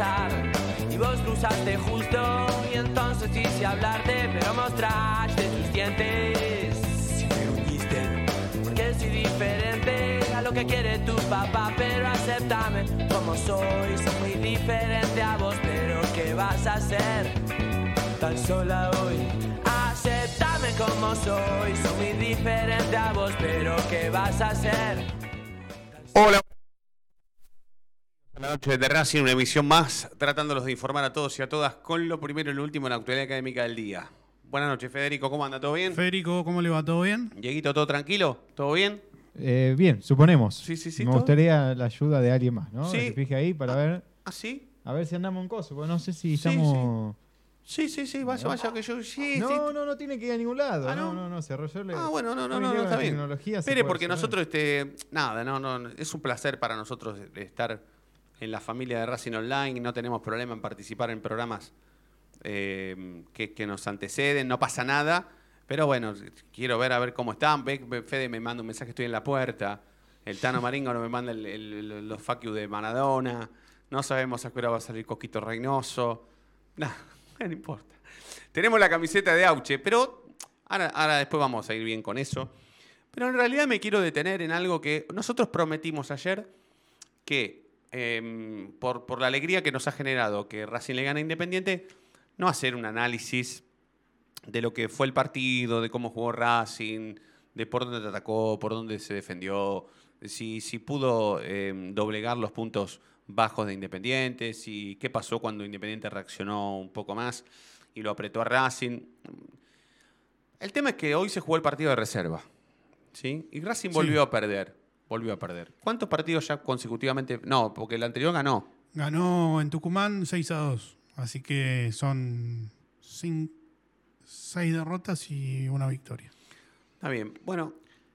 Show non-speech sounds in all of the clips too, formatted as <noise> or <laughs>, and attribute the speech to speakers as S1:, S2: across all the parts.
S1: pasar. Y vos cruzaste justo y entonces quise hablarte pero mostraste tus dientes. Y me uniste porque soy diferente a lo que quiere tu papá pero aceptame como soy. Soy muy diferente a vos pero qué vas a hacer tan sola hoy. Aceptame como soy. Soy muy diferente a vos pero qué vas a hacer
S2: noches de Racing, una emisión más, tratándolos de informar a todos y a todas con lo primero y lo último en la actualidad académica del día. Buenas noches, Federico, ¿cómo anda? ¿Todo bien?
S3: Federico, ¿cómo le va? ¿Todo bien?
S2: Dieguito, ¿todo tranquilo? ¿Todo bien?
S4: Eh, bien, suponemos.
S2: Sí, sí, sí,
S4: Me
S2: todo.
S4: gustaría la ayuda de alguien más, ¿no?
S2: Sí.
S4: Que se fije ahí para ver,
S2: ¿Ah, sí?
S4: a ver si andamos en coso, porque no sé si
S2: Sí,
S4: estamos.
S2: Sí, sí, sí, vaya, vaya, que yo sí, sí.
S4: No, no, no tiene que ir a ningún lado.
S2: Ah,
S4: no,
S2: ¿no?
S4: no, no, se arrolló. le-
S2: Ah, bueno, no, no, no, no, está bien. Espere, porque
S4: resolver.
S2: nosotros, este, nada, no, no, es un placer para nosotros de estar en la familia de Racing Online, no tenemos problema en participar en programas eh, que, nos anteceden, no pasa nada, pero bueno, quiero ver a ver cómo están. Fede me manda un mensaje, estoy en la puerta. El Tano Maringo no me manda los fuck you de Maradona. No sabemos a qué hora va a salir Coquito Reynoso. Nah, <laughs> no importa. Tenemos la camiseta de Auche, pero ahora, ahora después vamos a ir bien con eso. Pero en realidad me quiero detener en algo que nosotros prometimos ayer, que em, por, por la alegría que nos ha generado que Racing le gana a Independiente, no hacer un análisis de lo que fue el partido, de cómo jugó Racing, de por dónde atacó, por dónde se defendió, de si, si pudo em, doblegar los puntos bajos de Independiente, si qué pasó cuando Independiente reaccionó un poco más y lo apretó a Racing. El tema es que hoy se jugó el partido de reserva. ¿sí? Y Racing
S3: Sí.
S2: volvió a perder. Volvió a perder. ¿Cuántos partidos ya consecutivamente? No, porque el anterior ganó.
S3: Ganó en Tucumán 6 a 2. Así que son 6 derrotas y una victoria.
S2: Está bien. Bueno,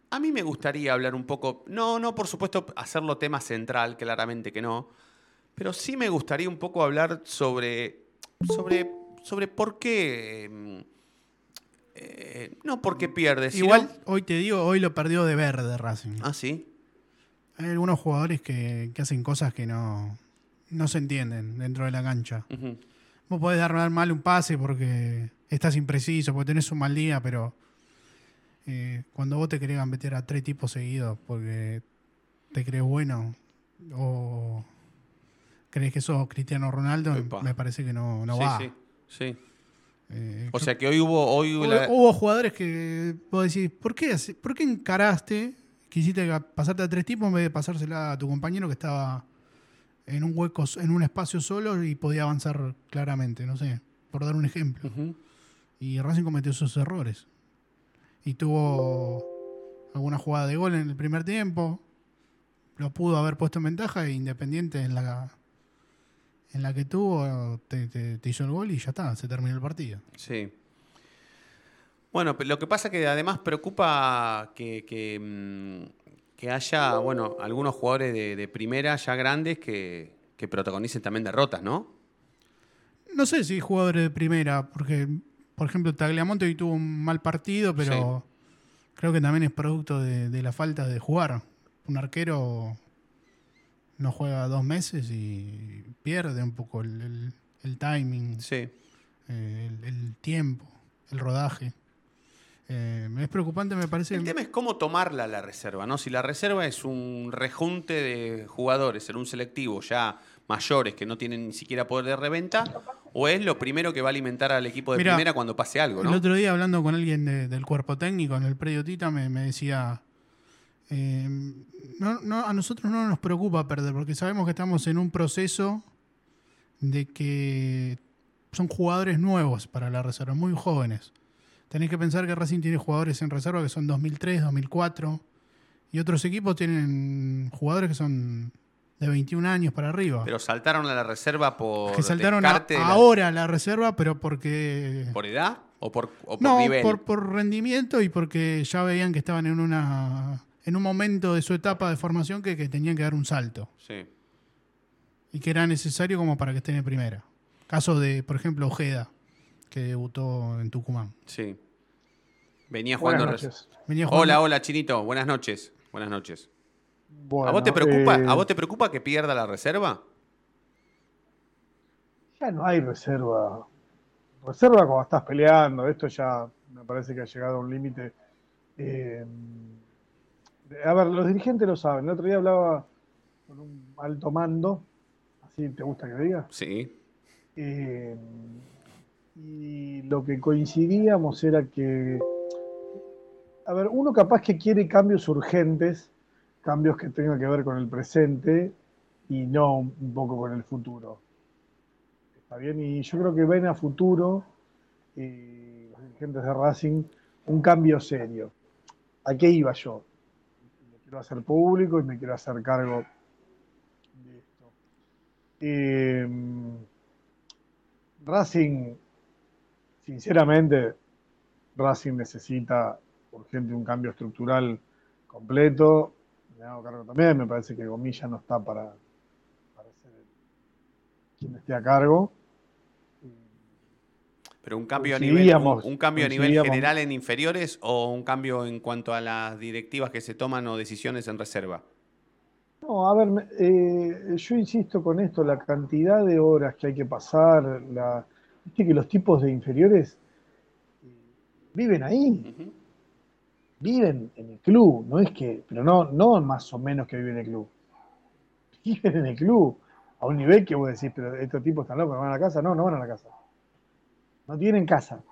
S2: a mí me gustaría hablar un poco, no, no, por supuesto, hacerlo tema central, claramente que no, pero sí me gustaría un poco hablar sobre, sobre, sobre por qué, eh, no por qué pierde, sino-
S3: Igual, hoy te digo, hoy lo perdió de verde Racing.
S2: Ah, sí.
S3: Hay algunos jugadores que, que hacen cosas que no, no se entienden dentro de la cancha.
S2: Ujú.
S3: Vos podés dar mal un pase porque estás impreciso, porque tenés un mal día, pero eh, cuando vos te querés meter a tres tipos seguidos porque te crees bueno o crees que sos Cristiano Ronaldo, me parece que no, no
S2: sí,
S3: va.
S2: sí, sí.
S3: Eh,
S2: O sea que hoy hubo, hoy hubo
S3: hubo,
S2: la-
S3: hubo jugadores que vos decís, ¿por qué, ¿por qué encaraste? Quisiste pasarte a tres tipos en vez de pasársela a tu compañero que estaba en un hueco, en un espacio solo y podía avanzar claramente, no sé, por dar un ejemplo. Y Racing cometió esos errores. Y tuvo alguna jugada de gol en el primer tiempo. Lo pudo haber puesto en ventaja e Independiente en la, en la que tuvo te, te- te hizo el gol y ya está, se terminó el partido.
S2: Sí. Bueno, lo que pasa que además preocupa que, que, mm, que haya, bueno, algunos jugadores de, de primera ya grandes que, que protagonicen también derrotas, ¿no?
S3: No sé si jugadores de primera, porque, por ejemplo, Tagliamonte hoy tuvo un mal partido, pero creo que también es producto de, de la falta de jugar. Un arquero no juega dos meses y pierde un poco el, el- el timing,
S2: Sí.
S3: eh, el, el tiempo, el rodaje. Eh, es preocupante, me parece.
S2: El tema es cómo tomarla la reserva, ¿no? Si la reserva es un rejunte de jugadores en un selectivo ya mayores que no tienen ni siquiera poder de reventa, o es lo primero que va a alimentar al equipo de
S3: Mirá,
S2: primera cuando pase algo,
S3: El
S2: ¿no?
S3: otro día hablando con alguien de- del cuerpo técnico en el predio Tita me, me decía, eh, no, no, a nosotros no nos preocupa perder porque sabemos que estamos en un proceso de que son jugadores nuevos para la reserva, muy jóvenes. Tenés que pensar que Racing tiene jugadores en reserva que son 2003, 2004 y otros equipos tienen jugadores que son de 21 años para arriba.
S2: Pero saltaron a la reserva por
S3: que saltaron a-
S2: la-
S3: ahora a la reserva, pero porque
S2: por edad o por, o por
S3: no,
S2: nivel.
S3: por, por rendimiento y porque ya veían que estaban en una en un momento de su etapa de formación que, que tenían que dar un salto
S2: Sí.
S3: y que era necesario como para que estén en primera. Caso de, por ejemplo, Ojeda, que debutó en Tucumán.
S2: Sí. Venía jugando- Hola, hola, Chinito. Buenas noches. Buenas noches. ¿A vos te preocupa,
S5: eh,
S2: ¿A vos te preocupa que pierda la reserva?
S5: Ya no hay reserva. Reserva cuando estás peleando. Esto ya me parece que ha llegado a un límite. Eh, a ver, los dirigentes lo saben. El otro día hablaba con un alto mando. Así te gusta que diga.
S2: Sí.
S5: Eh, y lo que coincidíamos era que, a ver, uno capaz que quiere cambios urgentes, cambios que tengan que ver con el presente y no un poco con el futuro. Está bien, y yo creo que ven a futuro eh, los dirigentes de Racing un cambio serio. ¿A qué iba yo? Me quiero hacer público y me quiero hacer cargo de esto. Eh, Racing, sinceramente, Racing necesita urgente un cambio estructural completo. Me hago cargo también, me parece que Gomilla no está para, para ser quien esté a cargo.
S2: Pero un cambio a nivel, un, cambio a nivel general en inferiores o un cambio en cuanto a las directivas que se toman o decisiones en reserva.
S5: No, a ver, eh, yo insisto con esto, la cantidad de horas que hay que pasar, la, viste que los tipos de inferiores eh, viven ahí.
S2: Ujú.
S5: Viven en el club, no es que, pero no, no más o menos que viven en el club. Viven en el club a un nivel que vos decís, pero estos tipos están locos, ¿no van a la casa? No, no van a la casa. No tienen casa.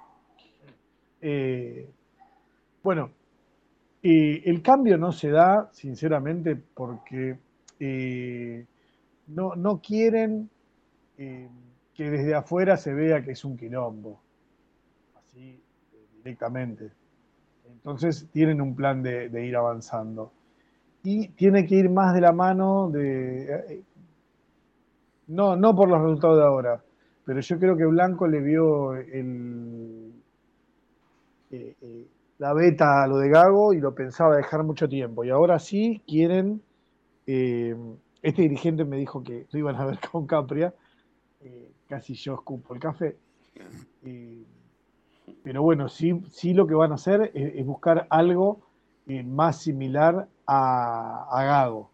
S5: Eh, bueno, eh, el cambio no se da, sinceramente, porque eh, no, no quieren eh, que desde afuera se vea que es un quilombo. Así, directamente. Entonces tienen un plan de, ir avanzando. Y tiene que ir más de la mano de... eh, No, no por los resultados de ahora, pero yo creo que Blanco le vio el, eh, eh, la beta a lo de Gago y lo pensaba dejar mucho tiempo. Y ahora sí quieren... este dirigente me dijo que lo iban a ver con Capria. casi yo escupo el café. Pero bueno, sí, sí lo que van a hacer es, es buscar algo eh, más similar a, a Gago,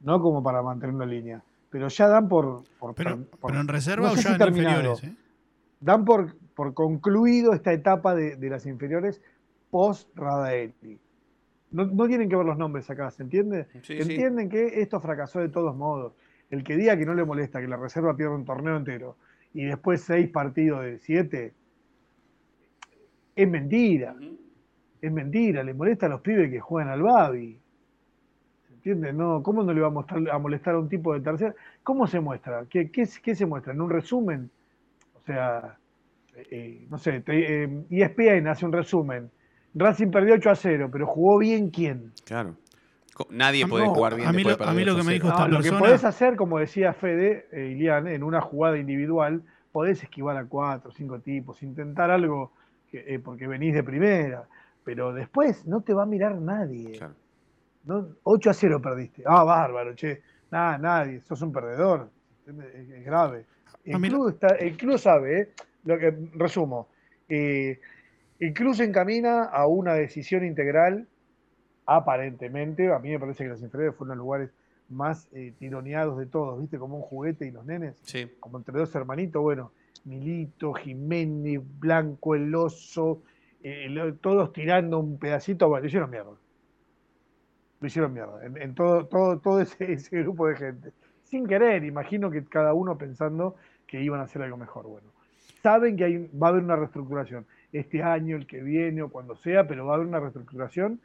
S5: no como para mantener una línea. Pero ya dan por. por-
S3: Pero,
S5: por-
S3: pero en reserva
S5: no
S3: o ya
S5: si
S3: en
S5: terminado.
S3: inferiores. ¿eh?
S5: Dan por, por concluido esta etapa de, de las inferiores post-Radaeli. No, no tienen que ver los nombres acá, ¿se entiende?
S2: Sí, sí.
S5: Entienden que esto fracasó de todos modos. El que diga que no le molesta que la reserva pierda un torneo entero y después seis partidos de siete, es mentira. Es mentira. Le molesta a los pibes que juegan al Babi. ¿Se entiende? No, ¿Cómo no le va a, mostrar, a molestar a un tipo de tercera? ¿Cómo se muestra? ¿Qué, qué, qué se muestra? ¿En un resumen? O sea, eh, eh, no sé, te- eh, ESPN hace un resumen. Racing perdió 8 a 0, pero jugó bien quién.
S2: Claro. Nadie puede
S3: no,
S2: jugar bien.
S3: a mí lo-
S2: de
S3: a mí
S2: perder
S3: lo que me
S2: 8-0.
S3: dijo
S5: No,
S3: esta
S5: lo que podés hacer, como decía Fede, eh, Ilian, en una jugada individual, podés esquivar a cuatro o cinco tipos, intentar algo que, eh, porque venís de primera, pero después no te va a mirar nadie.
S2: Claro.
S5: No, 8 a 0 perdiste. Ah, bárbaro, che. Nada, nadie, sos un perdedor. Es, es grave. El club, está, el club sabe, ¿eh? Lo que, resumo, eh, el club se encamina a una decisión integral, aparentemente. A mí me parece que los inferiores fueron los lugares más eh, tironeados de todos, ¿viste? Como un juguete y los nenes
S2: Sí.
S5: como entre dos hermanitos, bueno, Milito, Jiménez, Blanco, El Oso, eh, todos tirando un pedacito, bueno, lo hicieron mierda. Lo hicieron mierda, en, en todo, todo, todo ese, grupo de gente. Sin querer, imagino que cada uno pensando que iban a hacer algo mejor. Bueno, saben que va a haber una reestructuración este año, el que viene o cuando sea, pero va a haber una reestructuración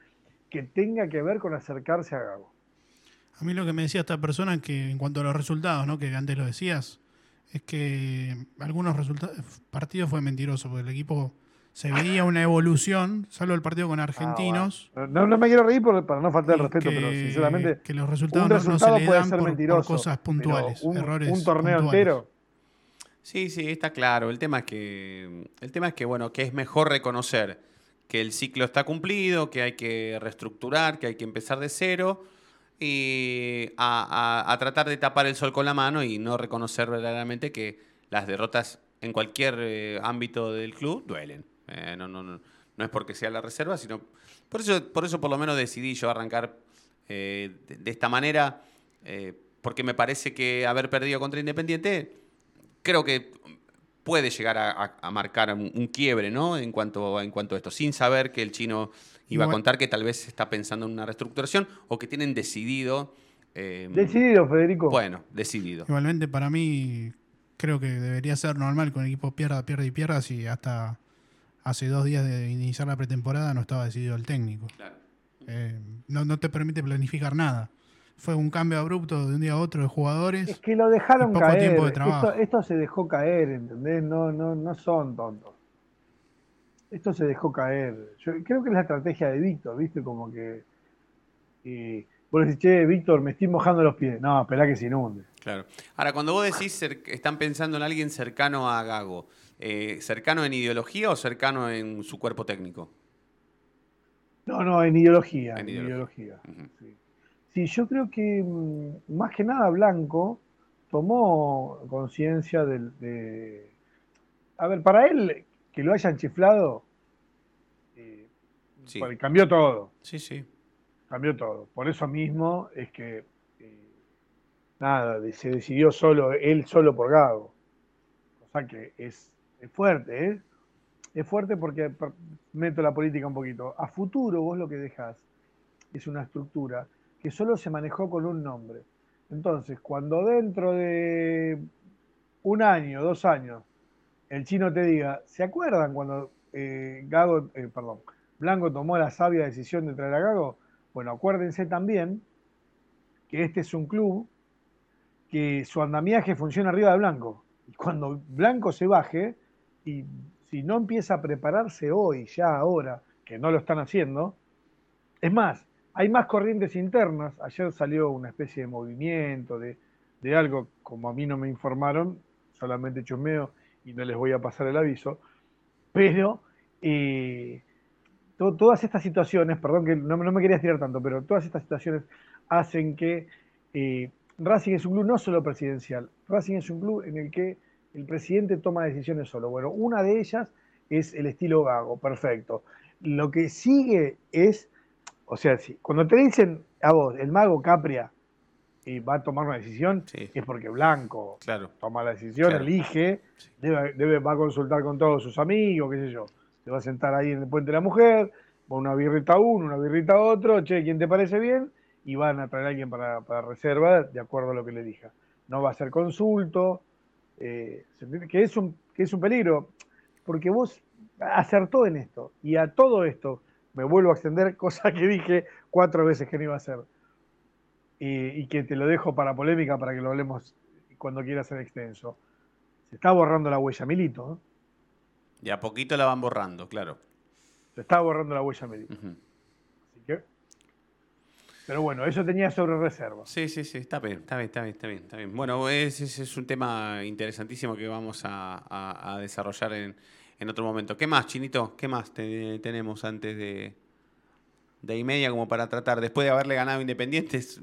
S5: que tenga que ver con acercarse a Gago.
S3: A mí lo que me decía esta persona que en cuanto a los resultados, ¿no? que antes lo decías, es que algunos resulta- partidos fue mentiroso, porque el equipo se veía una evolución, salvo el partido con argentinos.
S5: Ah, bueno. no, no me quiero reír por- para no faltar el respeto,
S3: que,
S5: pero sinceramente
S3: que los resultados
S5: un
S3: no- no,
S5: resultado
S3: se le
S5: puede
S3: dan
S5: ser
S3: por, por
S5: mentiroso,
S3: cosas puntuales,
S5: un,
S3: errores
S5: un torneo
S3: puntuales.
S5: entero.
S2: Sí, sí, está claro. El tema es que, el tema es que, bueno, que es mejor reconocer que el ciclo está cumplido, que hay que reestructurar, que hay que empezar de cero y a, a- tratar de tapar el sol con la mano y no reconocer verdaderamente que las derrotas en cualquier eh, ámbito del club duelen. Eh, no, no, no, no es porque sea la reserva, sino por eso, por eso por lo menos decidí yo arrancar eh, de, de esta manera, eh, porque me parece que haber perdido contra Independiente, creo que puede llegar a, a- a marcar un, un quiebre, ¿no? En cuanto, en cuanto a esto, sin saber que el chino iba a contar que tal vez está pensando en una reestructuración o que tienen decidido. eh,
S5: Decidido, Federico.
S2: Bueno, decidido.
S3: Igualmente, para mí, creo que debería ser normal que un equipo pierda, pierda y pierda si hasta hace dos días de iniciar la pretemporada no estaba decidido el técnico.
S2: Claro.
S3: Eh, no, no te permite planificar nada. Fue un cambio abrupto de un día a otro de jugadores.
S5: Es que lo dejaron
S3: poco
S5: caer.
S3: tiempo de trabajo.
S5: Esto, esto se dejó caer, ¿entendés? No, no, no son tontos. Esto se dejó caer. Yo creo que es la estrategia de Víctor, ¿viste? Como que. Y vos decís, che, Víctor, me estoy mojando los pies. No, esperá que se inunde.
S2: Claro. Ahora, cuando vos decís están pensando en alguien cercano a Gago, eh, ¿cercano en ideología o cercano en su cuerpo técnico?
S5: No, no, en ideología.
S2: En
S5: En
S2: ideología.
S5: Sí. Sí, yo creo que mm, más que nada Blanco tomó conciencia del- de... A ver, para él, que lo hayan chiflado, eh,
S2: Sí.
S5: bueno, cambió todo.
S2: Sí, sí.
S5: cambió todo. Por eso mismo es que eh, nada, se decidió solo, él solo por Gago. O sea que es, es fuerte, ¿eh? Es fuerte porque meto la política un poquito. A futuro vos lo que dejás es una estructura que solo se manejó con un nombre. Entonces, cuando dentro de un año, dos años, el chino te diga, ¿se acuerdan cuando eh, Gago, eh, perdón, Blanco tomó la sabia decisión de traer a Gago? Bueno, acuérdense también que este es un club que su andamiaje funciona arriba de Blanco. Y cuando Blanco se baje, y si no empieza a prepararse hoy, ya ahora, que no lo están haciendo, es más, hay más corrientes internas. Ayer salió una especie de movimiento, de, de algo, como a mí no me informaron, solamente chusmeo y no les voy a pasar el aviso, pero eh, to- todas estas situaciones, perdón que no, me quería estirar tanto, pero todas estas situaciones hacen que eh, Racing es un club no solo presidencial, Racing es un club en el que el presidente toma decisiones solo. Bueno, una de ellas es el estilo Gago, perfecto. Lo que sigue es, o sea, si, cuando te dicen a vos, el mago Capria eh, va a tomar una decisión,
S2: Sí.
S5: es porque Blanco
S2: Claro.
S5: toma la decisión,
S2: Claro.
S5: elige, debe, debe- va a consultar con todos sus amigos, qué sé yo. Se va a sentar ahí en el puente de la mujer, va una birrita a uno, una birrita a otro, che, ¿quién te parece bien? Y van a traer a alguien para, para reserva de acuerdo a lo que le elija. No va a ser consulto, eh, que, es un, que es un peligro, porque vos acertó en esto, y a todo esto me vuelvo a extender, <laughs> cosa que dije cuatro veces que no iba a hacer, y, y que te lo dejo para polémica para que lo hablemos cuando quiera ser extenso. Se está borrando la huella Milito, ¿no?
S2: Y a poquito la van borrando, claro.
S5: Se está borrando la huella Milito. Así que. Pero bueno, eso tenía sobre reserva.
S2: Sí, sí, sí, está bien, está bien, está bien, está bien. Está bien. Bueno, ese es, es un tema interesantísimo que vamos a, a- a desarrollar en, en otro momento. ¿Qué más, Chinito? ¿Qué más te- tenemos antes de, de y media como para tratar? Después de haberle ganado Independientes,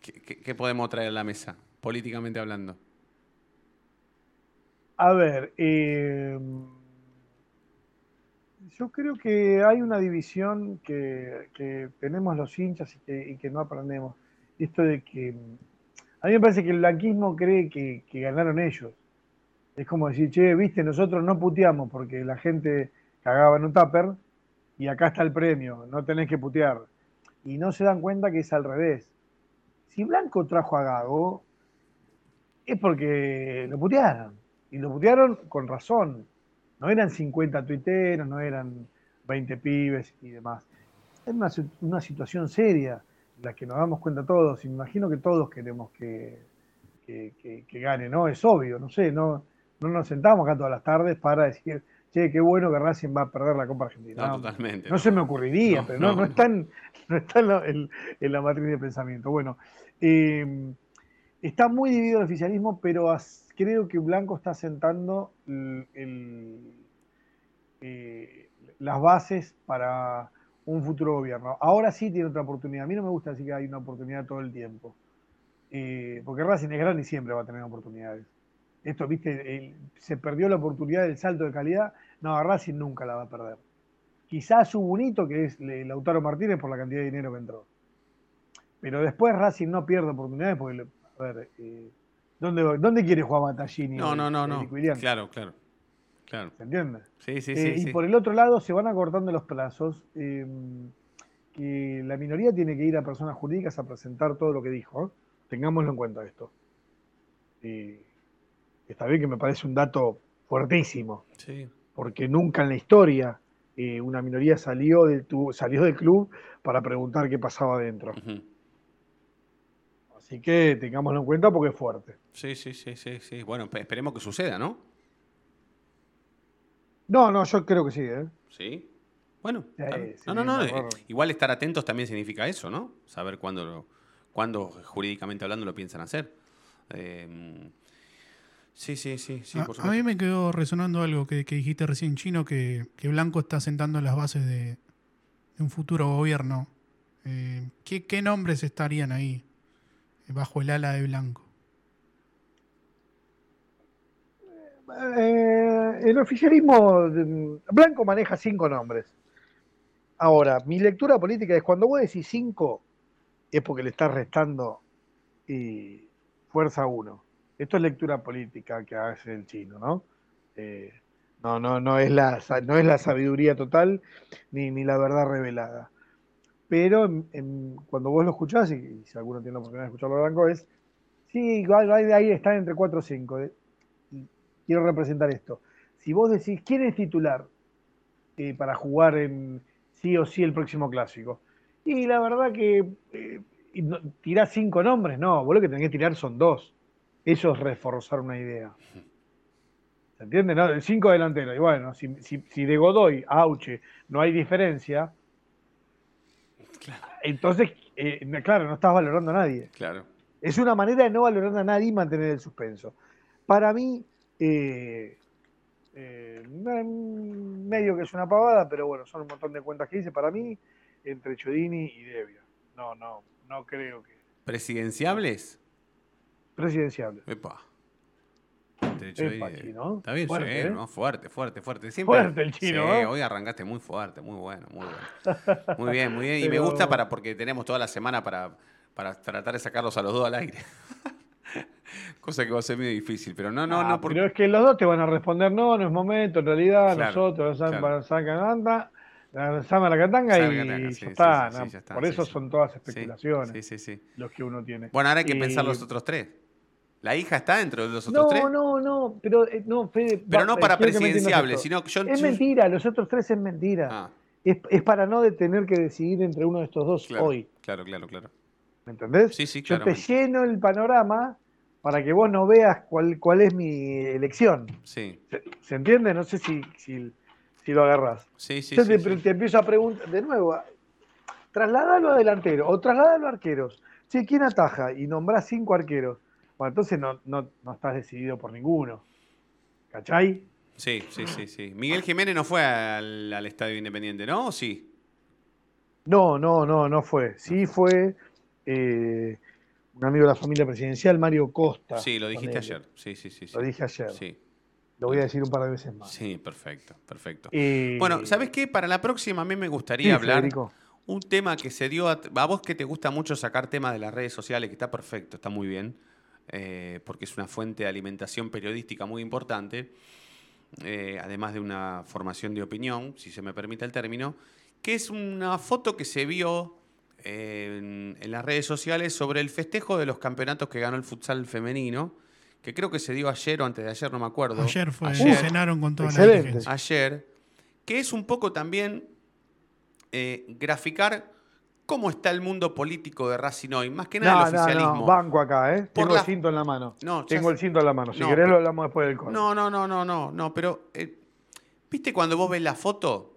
S2: ¿qué, podemos traer a la mesa, políticamente hablando?
S5: A ver, eh, yo creo que hay una división que, que tenemos los hinchas y que, y que no aprendemos. Esto de que a mí me parece que el blanquismo cree que, que ganaron ellos. Es como decir, che, viste, nosotros no puteamos porque la gente cagaba en un tupper y acá está el premio, no tenés que putear. Y no se dan cuenta que es al revés. Si Blanco trajo a Gago, es porque lo putearon. Y lo putearon con razón. No eran 50 tuiteros, no eran 20 pibes y demás. Es una, una situación seria, la que nos damos cuenta todos. Imagino que todos queremos que, que, que- que gane, ¿no? Es obvio, no sé, no, no nos sentamos acá todas las tardes para decir, che, qué bueno que Racing va a perder la Copa Argentina.
S2: No, totalmente.
S5: No se me ocurriría,
S2: No,
S5: pero no,
S2: no,
S5: está, en, no está en la, en- en la matriz de pensamiento. Bueno, eh, está muy dividido el oficialismo, pero as- creo que Blanco está sentando el- el- eh, las bases para un futuro gobierno. Ahora sí tiene otra oportunidad. A mí no me gusta decir que hay una oportunidad todo el tiempo, Eh, porque Racing es grande y siempre va a tener oportunidades. Esto, viste, el- se perdió la oportunidad del salto de calidad. No, Racing nunca la va a perder. Quizás hubo un hito que es Lautaro Martínez por la cantidad de dinero que entró. pero después Racing no pierde oportunidades porque, a ver, eh, ¿dónde, ¿dónde quiere jugar Matallini?
S2: No, no, no, no. Claro, claro. Claro.
S5: ¿Se entiende?
S2: Sí, sí,
S5: Eh,
S2: sí.
S5: y
S2: sí.
S5: por el otro lado se van acortando los plazos. eh, que la minoría tiene que ir a personas jurídicas a presentar todo lo que dijo. ¿eh? Tengámoslo en cuenta esto. Y está bien que me parece un dato fuertísimo,
S2: Sí.
S5: porque nunca en la historia eh, una minoría salió del, tu- salió del club para preguntar qué pasaba adentro. Así que tengámoslo en cuenta porque es fuerte.
S2: Sí, sí, sí, sí, sí. Bueno, pe- esperemos que suceda, ¿no?
S5: No, no, yo creo que sí. ¿eh?
S2: Sí. Bueno,
S5: Sí, sí,
S2: no, no, no. eh. Igual estar atentos también significa eso, ¿no? Saber cuándo, cuándo jurídicamente hablando lo piensan hacer. Eh, sí, sí, sí, sí,
S3: a,
S2: por
S3: a mí me quedó resonando algo que, que dijiste recién, Chino, que, que Blanco está sentando las bases de, de un futuro gobierno. Eh, ¿qué, qué nombres estarían ahí eh, bajo el ala de Blanco?
S5: Eh, el oficialismo mm, blanco maneja cinco nombres. Ahora, mi lectura política es cuando vos decís cinco, es porque le estás restando y fuerza a uno. Esto es lectura política que hace el chino, ¿no? Eh, no, no, no es la, no es la sabiduría total ni, ni la verdad revelada. Pero cuando vos lo escuchás, y, si alguno tiene la oportunidad de escucharlo blanco, es, sí, ahí, están entre cuatro o cinco. eh, y quiero representar esto. Si vos decís, ¿quién es titular eh, para jugar en sí o sí el próximo clásico? Y la verdad que eh, tirás cinco nombres, no, vos lo que tenés que tirar son dos. Eso es reforzar una idea. ¿Se entiende? No, el cinco delantero. Y bueno, si, si, si de Godoy a Auche no hay diferencia, entonces, eh, claro, no estás valorando a nadie.
S2: Claro.
S5: Es una manera de no valorar a nadie y mantener el suspenso. Para mí, eh, eh, me- medio que es una pavada, pero bueno, son un montón de cuentas que hice. Para mí, entre Chodini y Devia. No, no, no creo que.
S2: ¿Presidenciables?
S5: Presidenciable.
S2: Epa.
S5: Epa, chino.
S2: Está bien,
S5: Fuerte,
S2: sí,
S5: ¿eh?
S2: ¿no? Fuerte, fuerte, fuerte. Siempre,
S5: Fuerte el chino,
S2: Sí,
S5: ¿eh?
S2: hoy arrancaste muy fuerte, muy bueno, muy bueno. <laughs> Muy bien, muy bien. Y me gusta para porque tenemos toda la semana para, para tratar de sacarlos a los dos al aire. <laughs> Cosa que va a ser muy difícil, pero no, no,
S5: Ah,
S2: no. Porque...
S5: Pero es que los dos te van a responder, no, no es momento, en realidad,
S2: Claro,
S5: nosotros,
S2: claro.
S5: sacan anda, lanzamos la catanga y ya,
S2: sí,
S5: está,
S2: sí,
S5: Por eso son todas especulaciones
S2: Sí, sí, sí.
S5: los que uno tiene.
S2: Bueno, ahora hay que
S5: Y-
S2: pensar los otros tres. ¿La hija está dentro de los otros
S5: No,
S2: tres?
S5: no, no, pero eh, no, Fede,
S2: Pero
S5: va,
S2: no
S5: eh,
S2: para
S5: quiero que me entiendas
S2: presidenciable, sino que yo...
S5: Es
S2: yo-
S5: mentira, los otros tres es mentira.
S2: Ah,
S5: Es, es para no tener que decidir entre uno de estos dos
S2: claro,
S5: hoy.
S2: claro, claro, claro.
S5: ¿Me entendés?
S2: Sí, sí,
S5: Yo te lleno el panorama para que vos no veas cuál, cuál es mi elección.
S2: Sí,
S5: ¿Se, se entiende? No sé si, si, si lo agarrás.
S2: sí, sí.
S5: Yo
S2: sí,
S5: te,
S2: sí.
S5: te empiezo a preguntar, de nuevo, trasladalo a delantero o trasladalo a arqueros. Che, ¿quién ataja? Y nombrás cinco arqueros. Bueno, entonces no, no, no estás decidido por ninguno. ¿Cachai?
S2: Sí, sí, sí, sí. Miguel Jiménez no fue al, al Estadio Independiente, ¿no? ¿O sí?
S5: No, no, no, no fue. Sí fue eh, un amigo de la familia presidencial, Mario Costa.
S2: Sí, lo dijiste ayer. Sí, sí, sí. sí.
S5: Lo dije ayer.
S2: Sí,
S5: Lo voy a decir un par de veces más.
S2: sí, perfecto, perfecto.
S5: Eh,
S2: Bueno, ¿sabes qué? Para la próxima a mí me
S5: sí,
S2: gustaría hablar
S5: Federico.
S2: un tema que se dio a, a vos que te gusta mucho sacar temas de las redes sociales, que está perfecto, está muy bien, eh, porque es una fuente de alimentación periodística muy importante, eh, además de una formación de opinión, si se me permite el término, que es una foto que se vio eh, en, en las redes sociales sobre el festejo de los campeonatos que ganó el futsal femenino, que creo que se dio ayer o antes de ayer, no me acuerdo.
S3: Ayer fue,
S2: Ayer.
S3: cenaron con toda la
S5: Excelente.
S3: dirigencia.
S2: ayer, que es un poco también eh, graficar cómo está el mundo político de Racing hoy, más que nada
S5: No,
S2: el
S5: no,
S2: oficialismo.
S5: no, banco acá, ¿eh?
S2: Por
S5: Tengo
S2: la-
S5: el cinto en la mano.
S2: No,
S5: Tengo el cinto en la mano. Si
S2: No,
S5: querés lo hablamos después del corte.
S2: No, no, no, no, no, no, pero eh, ¿viste cuando vos ves la foto?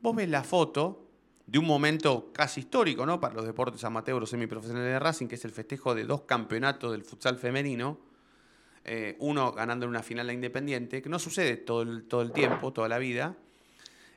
S2: Vos ves la foto de un momento casi histórico, ¿no? Para los deportes amateurs o semiprofesionales de Racing, que es el festejo de dos campeonatos del futsal femenino. Eh, uno ganando en una final a Independiente, que no sucede todo el, todo el tiempo, toda la vida.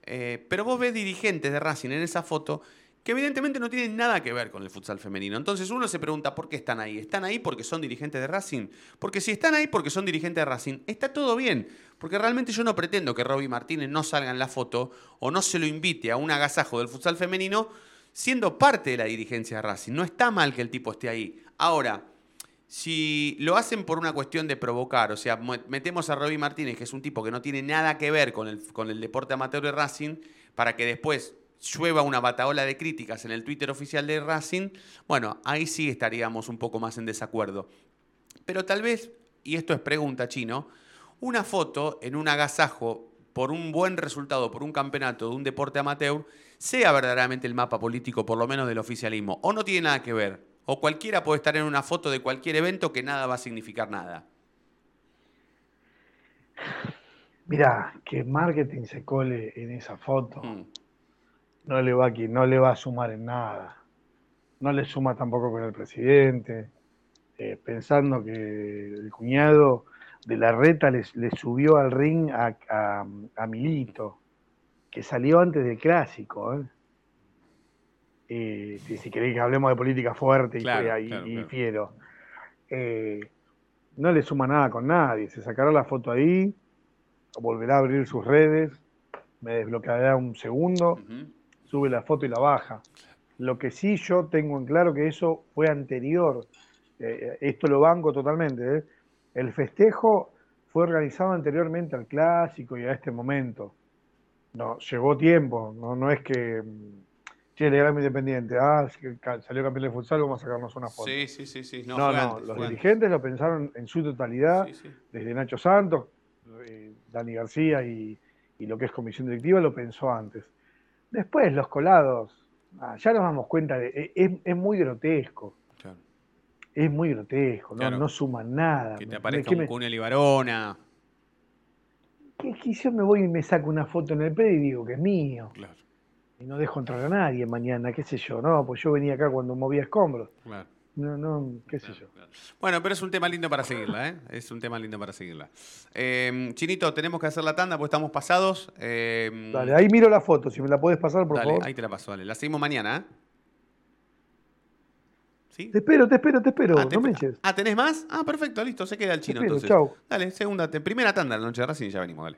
S2: Eh, pero vos ves dirigentes de Racing en esa foto que evidentemente no tienen nada que ver con el futsal femenino. Entonces uno se pregunta, ¿por qué están ahí? ¿Están ahí porque son dirigentes de Racing? Porque si están ahí porque son dirigentes de Racing, está todo bien. Porque realmente yo no pretendo que Robbie Martínez no salga en la foto o no se lo invite a un agasajo del futsal femenino siendo parte de la dirigencia de Racing. No está mal que el tipo esté ahí. Ahora, si lo hacen por una cuestión de provocar, o sea, mo- metemos a Robbie Martínez, que es un tipo que no tiene nada que ver con el, con el deporte amateur de Racing, para que después llueva una bataola de críticas en el Twitter oficial de Racing, bueno, ahí sí estaríamos un poco más en desacuerdo. Pero tal vez, y esto es pregunta chino, una foto en un agasajo por un buen resultado, por un campeonato de un deporte amateur, sea verdaderamente el mapa político, por lo menos del oficialismo, o no tiene nada que ver, o cualquiera puede estar en una foto de cualquier evento que nada va a significar nada.
S5: Mirá, que marketing se cole en esa foto.
S2: Mm.
S5: No le va aquí, no le va a sumar en nada. No le suma tampoco con el presidente, eh, pensando que el cuñado de la reta le, subió al ring a, a- a Milito, que salió antes del clásico. ¿eh? Eh, si, si queréis que hablemos de política fuerte y,
S2: Claro,
S5: y-
S2: claro,
S5: y
S2: claro.
S5: fiero. Eh, no le suma nada con nadie. Se sacará la foto ahí, volverá a abrir sus redes, me desbloqueará un segundo. Sube la foto y la baja. Lo que sí yo tengo en claro que eso fue anterior. Eh, esto lo banco totalmente. ¿eh? El festejo fue organizado anteriormente al clásico y a este momento. No, llegó tiempo. No, no es que mm, che, le ganamos Independiente. Ah, salió campeón de futsal, vamos a sacarnos una foto.
S2: Sí, sí, sí, sí. No,
S5: No, no,
S2: antes,
S5: los
S2: antes.
S5: dirigentes lo pensaron en su totalidad
S2: Sí, sí.
S5: desde Nacho Santos, eh, Dani García y, y lo que es comisión directiva lo pensó antes. Después, los colados, ah, ya nos damos cuenta de, e- es, es muy grotesco,
S2: Claro.
S5: es muy grotesco, no,
S2: Claro.
S5: no suma nada.
S2: Que te
S5: ¿me
S2: aparezca un
S5: ¿Qué,
S2: Cunha Libarona.
S5: me- qué- qué yo me voy y me saco una foto en el predio y digo que es mío?
S2: Claro,
S5: Y no dejo entrar a nadie mañana, qué sé yo, no, pues yo venía acá cuando movía escombros.
S2: claro.
S5: No, no, qué sé yo.
S2: Claro. Bueno, pero es un tema lindo para seguirla, ¿eh? Es un tema lindo para seguirla. Eh, Chinito, tenemos que hacer la tanda porque estamos pasados. Eh,
S5: Dale, ahí miro la foto, si me la puedes pasar, por
S2: dale,
S5: favor.
S2: ahí te la paso, dale. La seguimos mañana, ¿eh? ¿Sí?
S5: Te espero, te espero, te espero,
S2: Ah, te-
S5: no me eches.
S2: ah, ¿tenés más? Ah, perfecto, listo, se queda el chino
S5: espero,
S2: entonces.
S5: chau.
S2: Dale, segunda, primera tanda de la noche de Racing y ya venimos, dale.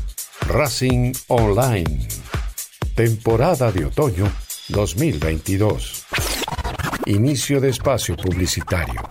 S6: Racing Online. Temporada de otoño 2022. Inicio de espacio publicitario.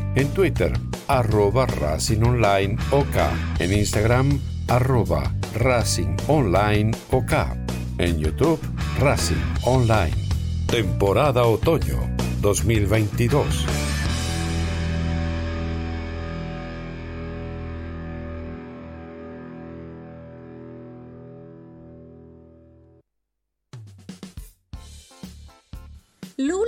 S6: En Twitter, arroba Racing Online OK. En Instagram, arroba Racing Online OK. En YouTube, Racing Online. Temporada Otoño 2022.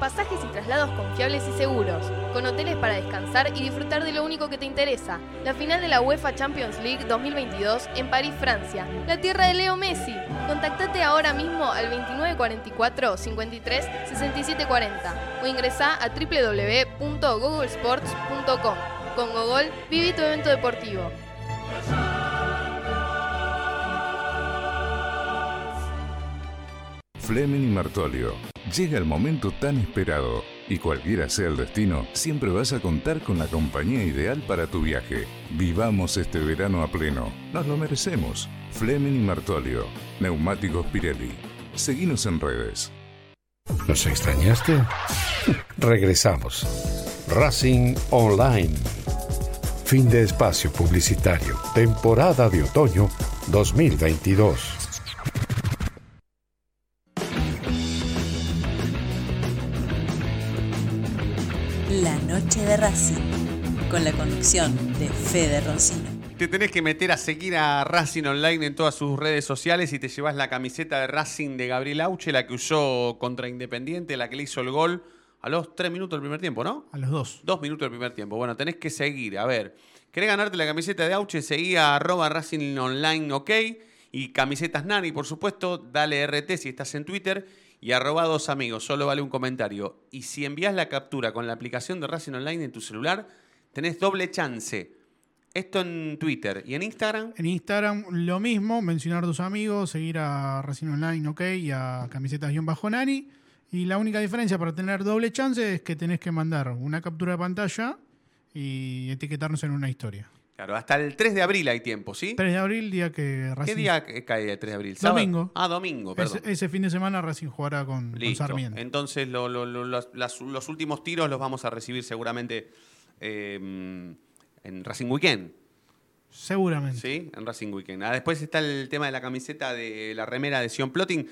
S7: pasajes y traslados confiables y seguros, con hoteles para descansar y disfrutar de lo único que te interesa, la final de la UEFA Champions League 2022 en París, Francia, la tierra de Leo Messi. Contactate ahora mismo al 2944 53 67 40 o ingresá a www.googlesports.com. Con Gogol, viví tu evento deportivo.
S8: Fleming y Martolio. Llega el momento tan esperado y cualquiera sea el destino, siempre vas a contar con la compañía ideal para tu viaje. Vivamos este verano a pleno. Nos lo merecemos. Fleming y Martolio. Neumáticos Pirelli. Seguinos en redes.
S6: ¿Nos extrañaste? <laughs> Regresamos. Racing Online. Fin de espacio publicitario. Temporada de otoño 2022.
S9: De Racing, con la conducción de Fede Roncino.
S2: Te tenés que meter a seguir a Racing Online en todas sus redes sociales y te llevas la camiseta de Racing de Gabriel Auche, la que usó contra Independiente, la que le hizo el gol a los tres minutos del primer tiempo, ¿no?
S3: A los dos.
S2: Dos minutos del primer tiempo. Bueno, tenés que seguir. A ver, ¿querés ganarte la camiseta de Auche? Seguí a arroba Racing Online, ok. Y camisetas Nani, por supuesto. Dale RT si estás en Twitter. Y arroba dos amigos, solo vale un comentario. Y si envías la captura con la aplicación de Racing Online en tu celular, tenés doble chance. Esto en Twitter y en Instagram.
S3: En Instagram lo mismo, mencionar a tus amigos, seguir a Racing Online, ok, y a camisetas-nani. Y la única diferencia para tener doble chance es que tenés que mandar una captura de pantalla y etiquetarnos en una historia.
S2: Claro, hasta el 3 de abril hay tiempo, ¿sí?
S3: 3 de abril, día que Racing...
S2: ¿Qué día cae el 3 de abril? ¿Sábado?
S3: Domingo.
S2: Ah, domingo, perdón.
S3: Ese, ese fin de semana Racing jugará con. Sarmiento.
S2: Entonces lo- lo- lo- los, las- los últimos tiros los vamos a recibir seguramente eh, en Racing Weekend.
S3: Seguramente.
S2: Sí, en Racing Weekend. Ah, después está el tema de la camiseta de la remera de Sion Plotting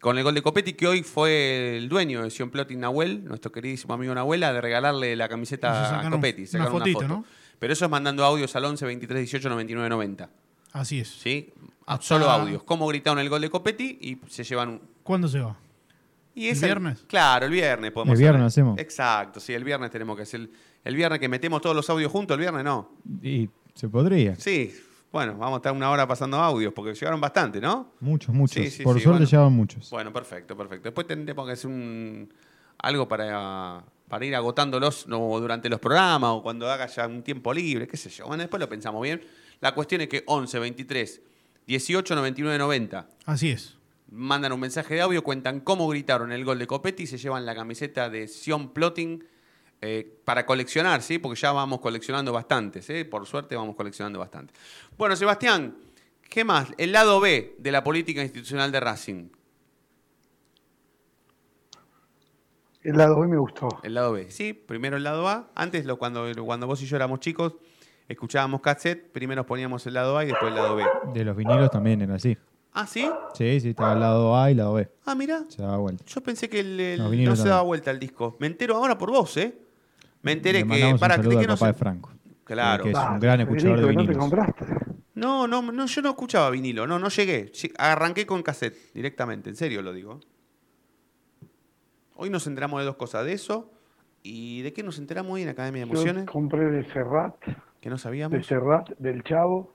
S2: con el gol de Copetti, que hoy fue el dueño de Sion Plotting, Nahuel, nuestro queridísimo amigo Nahuela, de regalarle la camiseta a
S3: sacaron
S2: Copetti.
S3: una
S2: sacaron
S3: fotito,
S2: foto.
S3: ¿no?
S2: Pero eso es mandando audios al 11 23 18 99 90.
S3: Así es.
S2: ¿Sí? Ah,
S3: Hasta-
S2: Solo audios. Cómo gritaron el gol de Copetti y se llevan un,
S3: ¿Cuándo se va?
S2: y
S3: ¿El
S2: es
S3: viernes?
S2: Claro, el viernes podemos
S4: El viernes
S2: hacer-
S4: hacemos.
S2: Exacto, sí, el viernes tenemos que hacer. El, el viernes que metemos todos los audios juntos, el viernes no.
S4: Y se podría.
S2: Sí, bueno, vamos a estar una hora pasando audios porque llegaron bastante, ¿no?
S4: Muchos, muchos.
S2: Sí, sí,
S4: Por
S2: sí,
S4: suerte
S2: bueno.
S4: llevan muchos.
S2: Bueno, perfecto, perfecto. Después tendremos que hacer un, algo para, para ir agotándolos no, durante los programas o cuando haga ya un tiempo libre, qué sé yo. Bueno, después lo pensamos bien. La cuestión es que 11, 23, 18, 99, 90
S3: Así es.
S2: mandan un mensaje de audio, cuentan cómo gritaron el gol de Copetti y se llevan la camiseta de Sion Plotting eh, para coleccionar, ¿sí? Porque ya vamos coleccionando bastantes, ¿eh? Por suerte vamos coleccionando bastante. Bueno, Sebastián, ¿qué más? El lado B de la política institucional de Racing.
S5: El lado B me gustó.
S2: El lado B, sí, primero el lado A. Antes, lo, cuando, cuando vos y yo éramos chicos, escuchábamos cassette, primero nos poníamos el lado A y después el lado B.
S4: De los vinilos también era así.
S2: ¿Ah, sí?
S4: Sí, sí, estaba el lado A y el lado B.
S2: Ah, mira.
S4: Se daba vuelta.
S2: Yo pensé que el- el- no se daba vuelta el disco. Me entero ahora por vos, ¿eh? Me enteré que.
S4: un
S2: Para,
S4: saludo
S2: ¿de qué
S4: al
S2: no
S4: papá
S2: se-
S4: de Franco.
S2: Claro.
S4: Que es un gran escuchador de
S5: Federico, ¿no te
S4: vinilos.
S5: compraste?
S2: No, no, no, yo no escuchaba vinilo, no, no llegué. Lle- Arranqué con cassette directamente, en serio lo digo. Hoy nos enteramos de dos cosas, de eso y de qué nos enteramos hoy en Academia de
S5: Yo
S2: Emociones,
S5: compré de Serrat,
S2: que no
S5: de
S2: sabíamos.
S5: Serrat, del Chavo.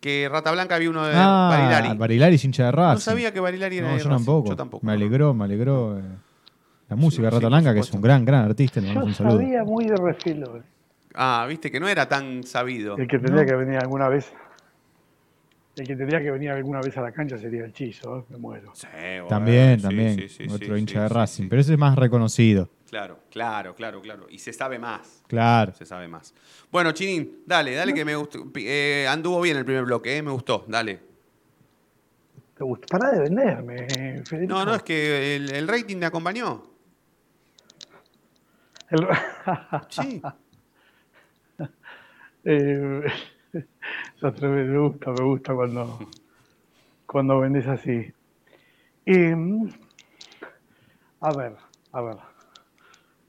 S2: Que Rata Blanca había uno de
S4: Ah,
S2: Barilari.
S4: Barilari es hincha de Racing.
S2: No sabía que Barilari era
S4: No,
S2: de
S4: yo tampoco.
S2: Yo tampoco.
S4: Me alegró, me alegró. eh, la música de
S2: sí,
S4: Rata Blanca, que es un gran, gran artista. Le
S5: Yo
S4: un saludo.
S5: sabía muy de refilo. eh.
S2: Ah, viste que no era tan sabido.
S5: El que tendría que venir alguna vez. El que tendría que venir alguna vez a la cancha sería el Chizo, ¿eh? me muero.
S2: Sí, bueno,
S4: También,
S2: sí,
S4: también.
S2: sí, sí,
S4: otro
S2: sí,
S4: hincha
S2: sí,
S4: de Racing.
S2: sí.
S4: Pero ese es más reconocido.
S2: Claro, claro, claro, claro. Y se sabe más.
S4: Claro.
S2: Se sabe más. Bueno, Chinín, dale, dale que me gustó. Eh, anduvo bien el primer bloque, eh, me gustó. Dale.
S5: ¿Te gusta? Pará de venderme, Federico.
S2: No, no, es que el, el rating me acompañó.
S5: El- <laughs>
S2: Sí.
S5: Eh, <laughs> me gusta, me gusta cuando, cuando vendes así. Em, a ver, a ver,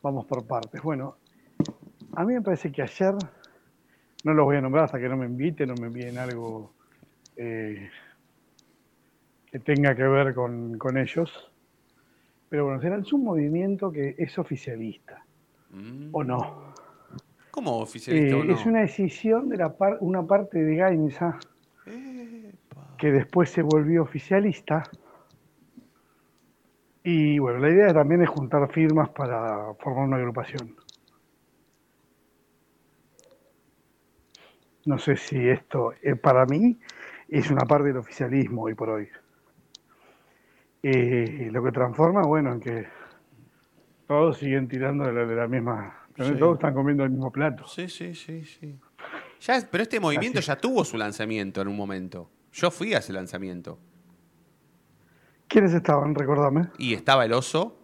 S5: vamos por partes. Bueno, a mí me parece que ayer, no los voy a nombrar hasta que no me inviten o me envíen algo eh, que tenga que ver con, con ellos, pero bueno, se lanzó un movimiento que es oficialista,
S2: Mm.
S5: ¿o no?
S2: ¿Cómo oficialista
S5: Eh,
S2: o no?
S5: Es una decisión de la par- una parte de Gainza que después se volvió oficialista. Y bueno, la idea también es juntar firmas para formar una agrupación. No sé si esto, eh, para mí, es una parte del oficialismo hoy por hoy. Eh, lo que transforma, bueno, en que todos siguen tirando de la, de la misma...
S2: Sí.
S5: Todos están comiendo el mismo plato.
S2: Sí, sí, sí, sí. Ya, pero este movimiento
S5: Así.
S2: ya tuvo su lanzamiento en un momento. Yo fui a ese lanzamiento.
S5: ¿Quiénes estaban? Recordame.
S2: Y estaba el oso.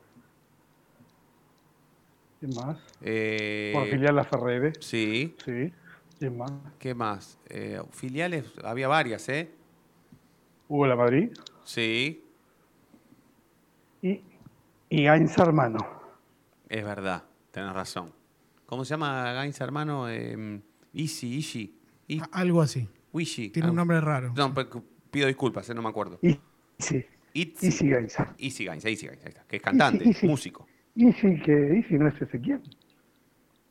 S5: ¿Quién más?
S2: eh,
S5: Por filial La Ferrere.
S2: Sí.
S5: Sí. ¿Quién más?
S2: ¿Qué más? Eh, filiales, había varias, ¿eh?
S5: Hugo La Madrid.
S2: Sí,
S5: Y, y Hermano.
S2: es verdad, tenés razón. ¿Cómo se llama Gainza, hermano? Eh, Easy, Ishi. I-
S3: A- Algo así.
S2: Wishi.
S3: Tiene un nombre raro.
S2: No, pues, pido disculpas, eh, no me acuerdo.
S5: Sí.
S2: Itzy.
S5: Easy Gainza.
S2: Easy Gainza, Easy Gainza, ahí está, que es cantante,
S5: Easy, Easy.
S2: músico.
S5: Easy que Easy no es Ezequiel.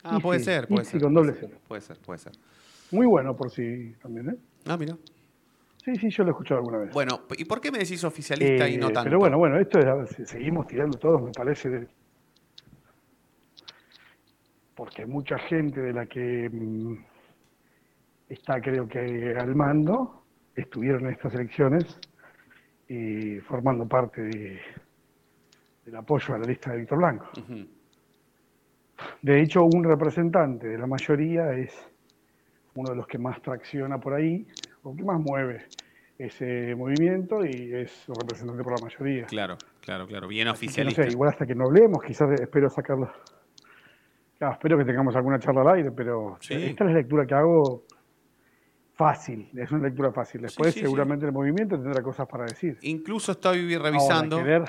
S2: Ah, puede ser, puede
S5: Easy
S2: ser.
S5: con
S2: puede
S5: doble
S2: ser,
S5: cero.
S2: Puede ser, puede ser.
S5: Muy bueno por sí también, ¿eh?
S2: Ah, mira.
S5: Sí, sí, yo lo he escuchado alguna vez.
S2: Bueno, ¿y por qué me decís oficialista y no
S5: Eh,
S2: tanto?
S5: Pero bueno, bueno, esto es, seguimos tirando todos, me parece. de- Porque mucha gente de la que mm, está, creo que al mando, estuvieron en estas elecciones y formando parte de- del apoyo a la lista de Víctor Blanco. De hecho, un representante de la mayoría es uno de los que más tracciona por ahí, o que más mueve ese movimiento y es un representante por la mayoría.
S2: Claro, claro, claro. Bien oficialista.
S5: no sé, igual hasta que no hablemos, quizás espero sacarlo. Claro, espero que tengamos alguna charla al aire, pero
S2: Sí.
S5: esta es la lectura que hago fácil, es una lectura fácil. Después
S2: sí, sí.
S5: seguramente el movimiento tendrá cosas para decir.
S2: Incluso estoy
S5: Ahora,
S2: revisando.
S5: querer-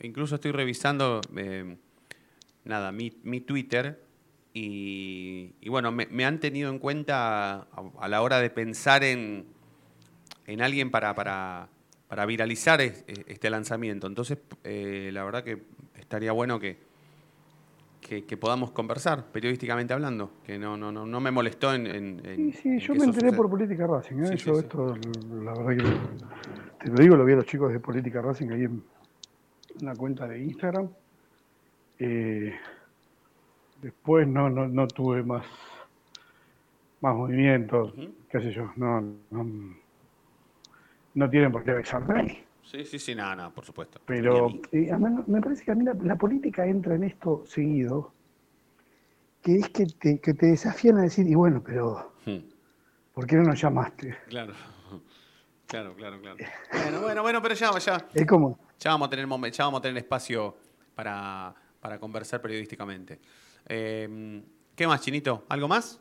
S2: Incluso estoy revisando, eh, nada, mi, mi Twitter y, y bueno, me, me han tenido en cuenta a, a la hora de pensar en, en alguien para, para, para viralizar es- este lanzamiento. Entonces, eh, la verdad que estaría bueno que, que, que podamos conversar, periodísticamente hablando, que no, no, no, no me molestó en... en- en-
S5: Sí, sí, yo me enteré por Política Racing. ¿eh?
S2: Sí,
S5: yo
S2: sí, sí.
S5: esto, la verdad que te lo digo, lo vi a los chicos de Política Racing ahí en una cuenta de Instagram. Eh, después no, no, no tuve más, más movimientos, qué sé yo. No, no, no tienen por qué avisarme.
S2: Sí, sí, sí, nada, nada, por supuesto.
S5: Pero eh, me parece que a mí la, la política entra en esto seguido, que es que te, que te desafían a decir, y bueno, pero
S2: Hmm.
S5: ¿por qué no nos llamaste?
S2: Claro, <laughs> claro, claro, claro. Bueno, bueno, bueno, pero ya, ya,
S5: Es como,
S2: ya vamos a tener ya vamos a tener espacio para, para conversar periodísticamente. Eh, ¿Qué más, Chinito? ¿Algo más?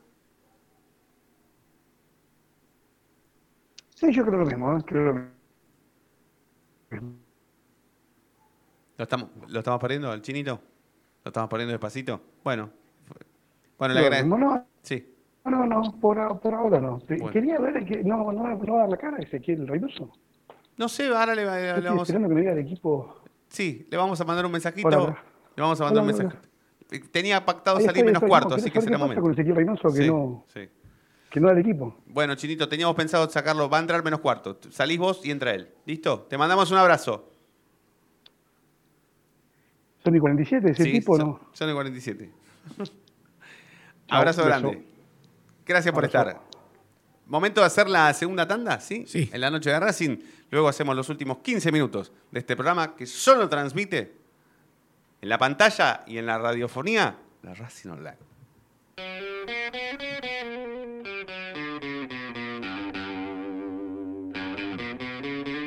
S5: sí, yo creo lo mismo, ¿eh? creo lo mismo.
S2: ¿Lo estamos, ¿Lo estamos perdiendo al Chinito? ¿Lo estamos perdiendo despacito? Bueno. Bueno, le agradezco.
S5: no,
S2: Sí.
S5: no, no, por, por ahora no.
S2: Bueno.
S5: Quería ver, que no, no, no va a dar la cara Ezequiel Reynoso.
S2: No sé, ahora le, le- le vamos
S5: esperando que me diga el equipo,
S2: Sí, le vamos a mandar un mensajito.
S5: Hola, hola.
S2: Le vamos a mandar
S5: Hola,
S2: un mensajito. Tenía pactado salir menos cuarto, así
S5: ¿querés
S2: que será momento.
S5: con Ezequiel Reynoso que
S2: Sí,
S5: no-
S2: sí.
S5: Que no da el equipo.
S2: Bueno, Chinito, teníamos pensado sacarlo. Va a entrar menos cuarto. Salís vos y entra él. ¿Listo? Te mandamos un abrazo.
S5: Son y 47, ese
S2: Sí,
S5: tipo
S2: son,
S5: no.
S2: son el <laughs> 47. abrazo
S5: beso.
S2: grande. Gracias por
S5: Abrazo.
S2: estar. Momento de hacer la segunda tanda, ¿sí?
S3: Sí.
S2: En la noche de Racing. Luego hacemos los últimos 15 minutos de este programa que solo transmite en la pantalla y en la radiofonía la Racing Online.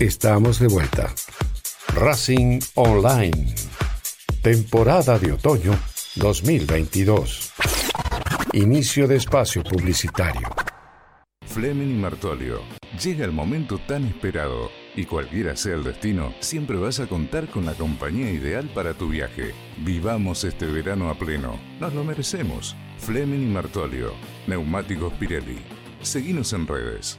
S6: estamos de vuelta. Racing Online. Temporada de otoño 2022. Inicio de espacio publicitario.
S8: Fleming y Martolio. Llega el momento tan esperado y cualquiera sea el destino, siempre vas a contar con la compañía ideal para tu viaje. Vivamos este verano a pleno. Nos lo merecemos. Fleming y Martolio. Neumáticos Pirelli. Seguinos en redes.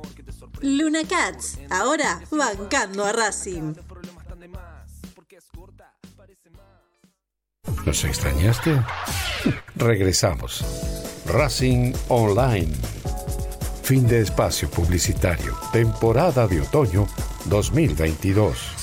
S9: Luna Cats, ahora bancando a Racing.
S6: ¿Nos extrañaste? Regresamos. Racing Online. Fin de espacio publicitario. Temporada de otoño 2022.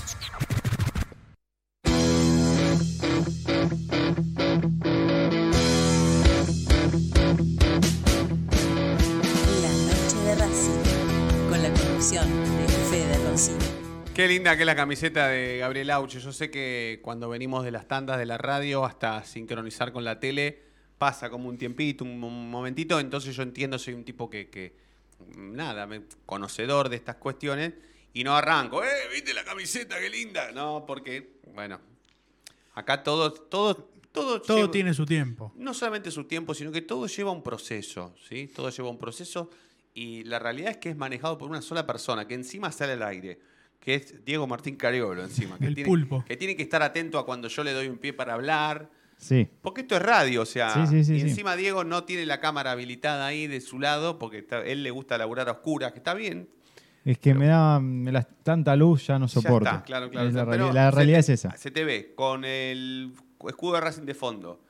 S2: Linda que es la camiseta de Gabriel Auche. Yo sé que cuando venimos de las tandas de la radio hasta sincronizar con la tele, pasa como un tiempito, un, momentito. Entonces yo entiendo, soy un tipo que, que, nada, me- conocedor de estas cuestiones y no arranco, ¡eh! ¿Viste la camiseta? ¡Qué linda! No, porque, bueno, acá todo, todo, todo,
S3: Todo
S2: lleva-
S3: tiene su tiempo.
S2: no solamente su tiempo, sino que todo lleva un proceso, ¿sí? Todo lleva un proceso Y la realidad es que es manejado por una sola persona, que encima sale al aire, que es Diego Martín Cariolo encima. Que
S3: El
S2: tiene,
S3: pulpo.
S2: Que tiene que estar atento a cuando yo le doy un pie para hablar.
S4: Sí.
S2: Porque esto es radio, o sea,
S4: Sí, sí, sí,
S2: y
S4: sí.
S2: encima Diego no tiene la cámara habilitada ahí de su lado, porque está- él le gusta laburar a oscuras, que está bien.
S4: Es que me da me la- tanta luz, ya no
S2: Ya
S4: soporto.
S2: está, claro, claro.
S4: Es la, realidad
S2: te-
S4: es esa.
S2: Se te ve con el escudo de Racing de fondo,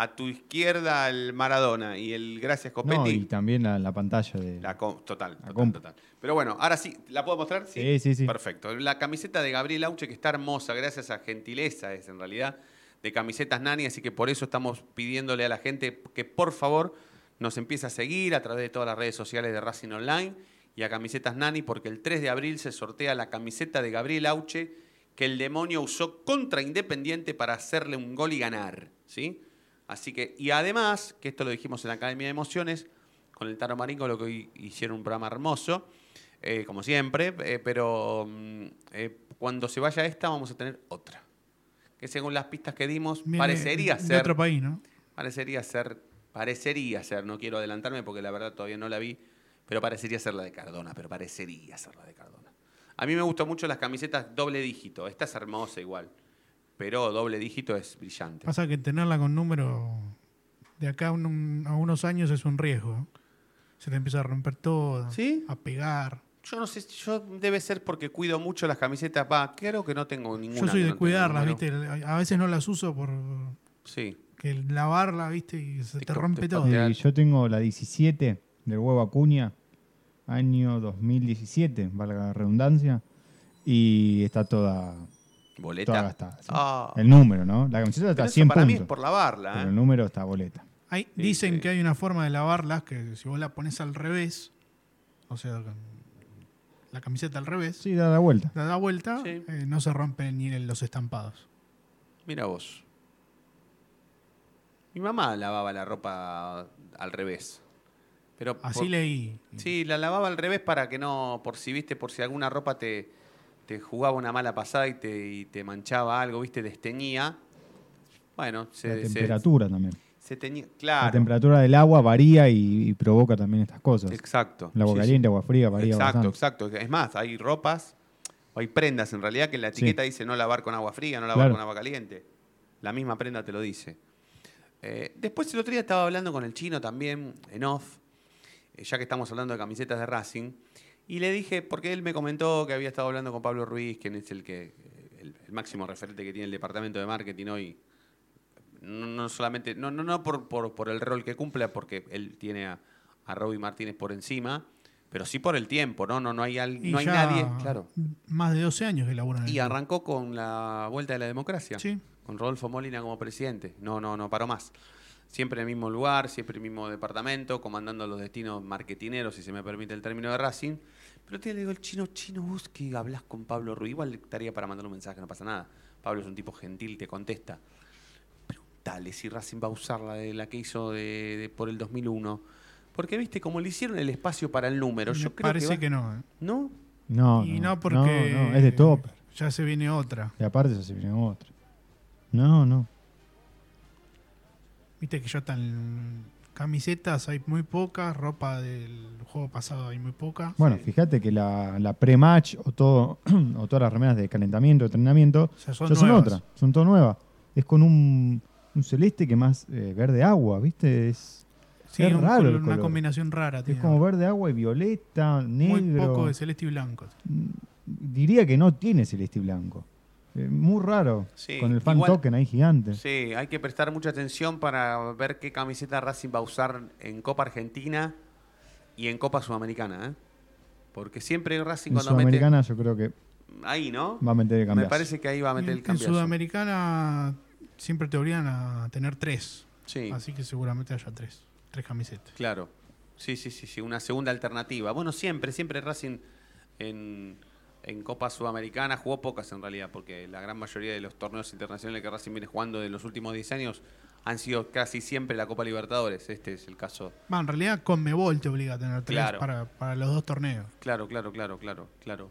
S2: a tu izquierda el Maradona y el Gracias
S4: No,
S2: Copetti.
S4: y también la, la pantalla de.
S2: La com- total, total, total. Pero bueno, ahora sí, ¿la puedo mostrar?
S4: Sí, sí, sí.
S2: Perfecto. La camiseta de Gabriel Auche, que está hermosa, gracias a gentileza es en realidad, de camisetas Nani, así que por eso estamos pidiéndole a la gente que por favor nos empiece a seguir a través de todas las redes sociales de Racing Online y a Camisetas Nani, porque el 3 de abril se sortea la camiseta de Gabriel Auche que el demonio usó contra Independiente para hacerle un gol y ganar, ¿sí? Así que, y además, que esto lo dijimos en la Academia de Emociones, con el Taro Maringo, lo que hoy hicieron un programa hermoso, eh, como siempre, eh, pero mm, eh, cuando se vaya esta vamos a tener otra. Que según las pistas que dimos, parecería
S3: de
S2: ser...
S3: otro país, ¿no?
S2: Parecería ser, parecería ser, no quiero adelantarme porque la verdad todavía no la vi, pero parecería ser la de Cardona, pero parecería ser la de Cardona. A mí me gustan mucho las camisetas doble dígito, esta es hermosa igual, pero doble dígito es brillante.
S3: Pasa que tenerla con número de acá a, un- a unos años es un riesgo. Se te empieza a romper todo,
S2: ¿Sí?
S3: a pegar.
S2: Yo no sé, yo debe ser porque cuido mucho las camisetas, va, creo que no tengo ninguna.
S3: Yo soy
S2: que
S3: de
S2: no
S3: cuidarlas. ¿viste? A veces no las uso por
S2: Sí.
S3: que lavarla, ¿viste? Y se te, rompe todo.
S4: Eh, yo tengo la 17 del huevo Acuña, año 2017, valga la redundancia, y está toda,
S2: ¿Boleta?
S4: toda gastada. sí.
S2: Ah.
S4: El número, ¿no? La camiseta está
S2: Pero
S4: a
S2: eso
S4: 100
S2: para mí
S4: puntos.
S2: es por lavarla,
S4: pero
S2: ¿eh?
S4: el número está boleta.
S3: Hay-
S2: Sí,
S3: dicen
S2: sí.
S3: que hay una forma de lavarlas que si vos la pones al revés, o sea, con la camiseta al revés,
S4: Sí, da la vuelta.
S3: la da vuelta,
S2: Sí.
S3: eh, no se rompen ni los estampados.
S2: Mira vos. Mi mamá lavaba la ropa al revés. Pero
S3: Así
S2: por-
S3: leí.
S2: Sí, la lavaba al revés para que no, por si viste, por si alguna ropa te, te jugaba una mala pasada y te, y te manchaba algo, viste, desteñía. Bueno, se,
S4: La
S2: se-
S4: temperatura también.
S2: se teñía.
S4: La
S2: Claro.
S4: temperatura del agua varía y, y provoca también estas cosas.
S2: Exacto.
S4: El agua
S2: Sí,
S4: caliente,
S2: sí.
S4: agua fría varía
S2: Exacto,
S4: bastante.
S2: exacto. Es más, hay ropas o hay prendas en realidad que la
S4: Sí.
S2: etiqueta dice no lavar con agua fría, no lavar
S4: Claro.
S2: con agua caliente. La misma prenda te lo dice. Eh, después el otro día estaba hablando con el chino también, en off, eh, ya que estamos hablando de camisetas de Racing, y le dije, porque él me comentó que había estado hablando con Pablo Ruiz, quien es el que el, el máximo referente que tiene el departamento de marketing hoy, no, no solamente, no, no, no por, por, por el rol que cumple, porque él tiene a, a Roby Martínez por encima, pero sí por el tiempo, ¿no? No, no hay, al- no hay nadie, claro.
S3: Más de 12 años que laburan en el
S2: Y arrancó con la vuelta de la democracia.
S3: Sí.
S2: Con Rodolfo Molina como presidente. No, no, no paró más. Siempre en el mismo lugar, siempre en el mismo departamento, comandando los destinos marketineros, si se me permite el término de Racing. Pero te le digo, el chino, chino, vos que hablas con Pablo Ruiz, igual estaría para mandar un mensaje, no pasa nada. Pablo es un tipo gentil, te contesta. Preguntale si Racing va a usar la, de, la que hizo de, de- por el 2001. Porque, viste, como le hicieron el espacio para el número,
S3: Me
S2: yo creo
S3: parece
S2: que, va-
S3: que no. ¿eh?
S2: ¿No?
S4: No,
S3: y
S4: no,
S3: no, porque
S4: no, no, es de top.
S3: ya se viene otra.
S4: Y aparte eso se viene otra. No, no.
S3: Viste que ya están camisetas, hay muy pocas, ropa del juego pasado hay muy poca.
S4: Bueno, fíjate que la, la pre-match o, todo, <clears throat> o todas las remeras de calentamiento, de entrenamiento,
S3: sea, son
S4: ya son otras, son todo nuevas. Es con un, un celeste que más eh, verde agua, ¿viste? Es,
S3: Sí,
S4: es
S3: un
S4: raro
S3: color-
S4: el
S3: una combinación rara.
S4: Es
S3: tiene.
S4: como verde agua y violeta, negro.
S3: Muy poco de celeste y blanco.
S4: Diría que no tiene celeste y blanco. Eh, muy raro.
S2: Sí,
S4: con el fan
S2: igual-
S4: token ahí gigante.
S2: Sí, hay que prestar mucha atención para ver qué camiseta Racing va a usar en Copa Argentina y en Copa Sudamericana, ¿eh? Porque siempre Racing
S4: En
S2: cuando mete...
S4: Sudamericana yo creo que
S2: Ahí, ¿no?
S4: va a meter el
S2: Me
S4: cambiazo.
S2: parece que ahí va a meter el cambio.
S3: en Sudamericana siempre te obligan a tener tres.
S2: Sí.
S3: Así que seguramente haya tres. Tres camisetas.
S2: Claro. Sí, sí, sí, sí, una segunda alternativa. Bueno, siempre, siempre Racing en, en Copa Sudamericana jugó pocas en realidad, porque la gran mayoría de los torneos internacionales que Racing viene jugando de los últimos 10 años han sido casi siempre la Copa Libertadores. Este es el caso.
S3: Va, en realidad Conmebol te obliga a tener tres
S2: Claro.
S3: para, para los dos torneos.
S2: Claro, claro, claro, claro, claro.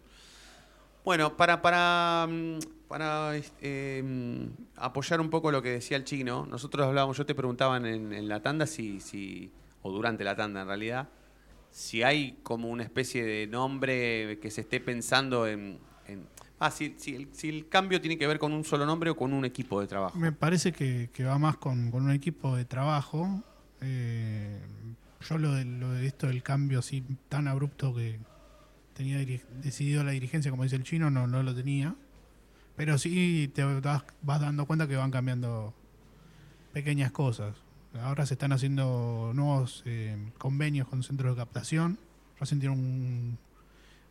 S2: Bueno, para, para, mm, para este, mm, apoyar un poco lo que decía el chino, nosotros hablábamos, yo te preguntaba en, en la tanda si, si, o durante la tanda en realidad, si hay como una especie de nombre que se esté pensando en... ah, si, el, cambio tiene que ver con un solo nombre o con un equipo de trabajo.
S3: Me parece que, va más con, un equipo de trabajo. Eh, yo lo de, esto del cambio así tan abrupto que tenía decidido la dirigencia, como dice el chino, no, no lo tenía. Pero sí te das- vas dando cuenta que van cambiando pequeñas cosas. Ahora se están haciendo nuevos eh, convenios con centros de captación. Recién tiene un,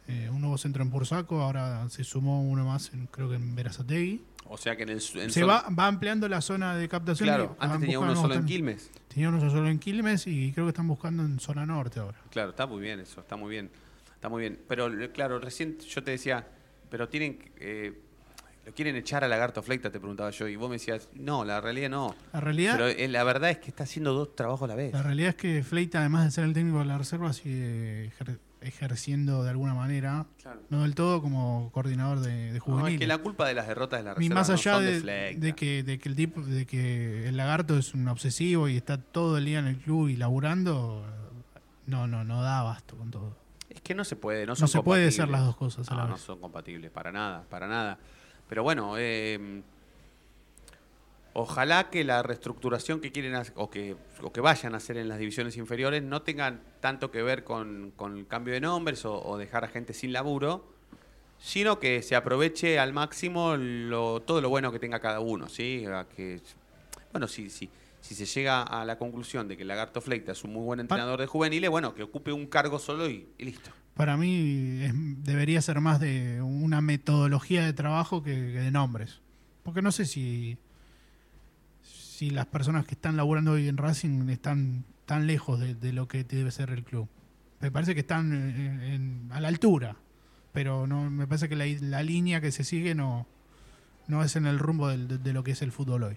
S3: eh, un nuevo centro en Bursaco, ahora se sumó uno más, en- creo que en Verazategui.
S2: O sea que en el... en
S3: Se va, va ampliando la zona de captación.
S2: Claro, antes tenía uno solo en Quilmes.
S3: ten- Tenía uno solo en Quilmes y creo que están buscando en zona norte ahora.
S2: Claro, está muy bien eso, está muy bien. Está muy bien. Pero claro, recién yo te decía, pero tienen eh, lo quieren echar a Lagarto Fleita, te preguntaba yo, y vos me decías, no, la realidad no.
S3: La realidad-
S2: Pero eh, la verdad es que está haciendo dos trabajos a la vez.
S3: La realidad es que Fleita, además de ser el técnico de la reserva, sigue ejer- ejerciendo de alguna manera,
S2: Claro.
S3: no del todo como coordinador de, de
S2: No,
S3: juveniles.
S2: es que la culpa de las derrotas de la
S3: Y
S2: reserva
S3: más
S2: no
S3: allá
S2: son
S3: de,
S2: de,
S3: de que, de que el tipo, de que el lagarto es un obsesivo y está todo el día en el club y laburando, no, no, no da abasto con todo.
S2: Es que no se puede, no
S3: No
S2: son
S3: se puede hacer las dos cosas a la
S2: No, no son compatibles, para nada, para nada. Pero bueno, eh, ojalá que la reestructuración que quieren hacer, o que, o que vayan a hacer en las divisiones inferiores no tengan tanto que ver con, con el cambio de nombres o, o dejar a gente sin laburo, sino que se aproveche al máximo lo- todo lo bueno que tenga cada uno, ¿sí? A que, bueno, si, si, si se llega a la conclusión de que Lagarto Fleita es un muy buen entrenador de juveniles, bueno, que ocupe un cargo solo y- y listo.
S3: Para mí es- debería ser más de una metodología de trabajo que, de nombres. Porque no sé si, si las personas que están laburando hoy en Racing están tan lejos de, lo que debe ser el club. Me parece que están en- a la altura, pero no me parece que la, la línea que se sigue no, no es en el rumbo de, de lo que es el fútbol hoy.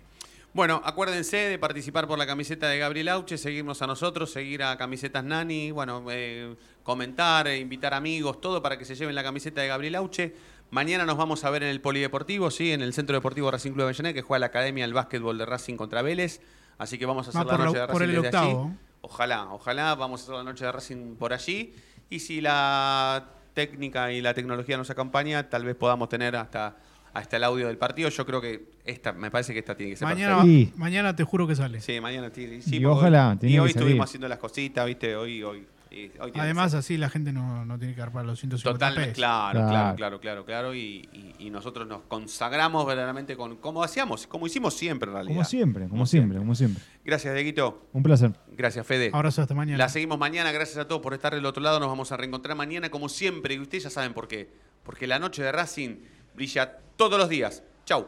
S2: Bueno, acuérdense de participar por la camiseta de Gabriel Auche, seguirnos a nosotros, seguir a Camisetas Nani, bueno, eh, comentar, eh, invitar amigos, todo para que se lleven la camiseta de Gabriel Auche. Mañana nos vamos a ver en el Polideportivo, sí, en el Centro Deportivo Racing Club de Avellaneda, que juega la Academia del Básquetbol de Racing contra Vélez. Así que vamos a hacer
S3: Va
S2: la
S3: por la-
S2: noche de
S3: por
S2: Racing
S3: el
S2: desde
S3: octavo.
S2: allí. Ojalá, ojalá vamos a hacer la noche de Racing por allí. Y si la técnica y la tecnología nos acompaña, tal vez podamos tener hasta, hasta el audio del partido. Yo creo que esta, me parece que esta tiene que ser
S3: Mañana, mañana te juro que sale.
S2: Sí, mañana sí, sí,
S4: Y ojalá,
S2: hoy- Y hoy
S4: que salir.
S2: estuvimos haciendo las cositas, ¿viste? Hoy, hoy. y hoy
S3: Además, así la gente no, no tiene que dar para los 150
S2: Totalmente,
S3: pesos.
S2: claro, claro,
S4: Claro.
S2: claro, claro, claro. Y, y- y nosotros nos consagramos verdaderamente con como hacíamos, como hicimos siempre en realidad.
S4: Como siempre, como siempre, como siempre.
S2: Gracias, Dieguito.
S4: Un placer.
S2: Gracias, Fede.
S3: Abrazo hasta mañana.
S2: La seguimos mañana. Gracias a todos por estar del otro lado. Nos vamos a reencontrar mañana, como siempre. Y ustedes ya saben por qué. Porque la noche de Racing brilla todos los días. Chau.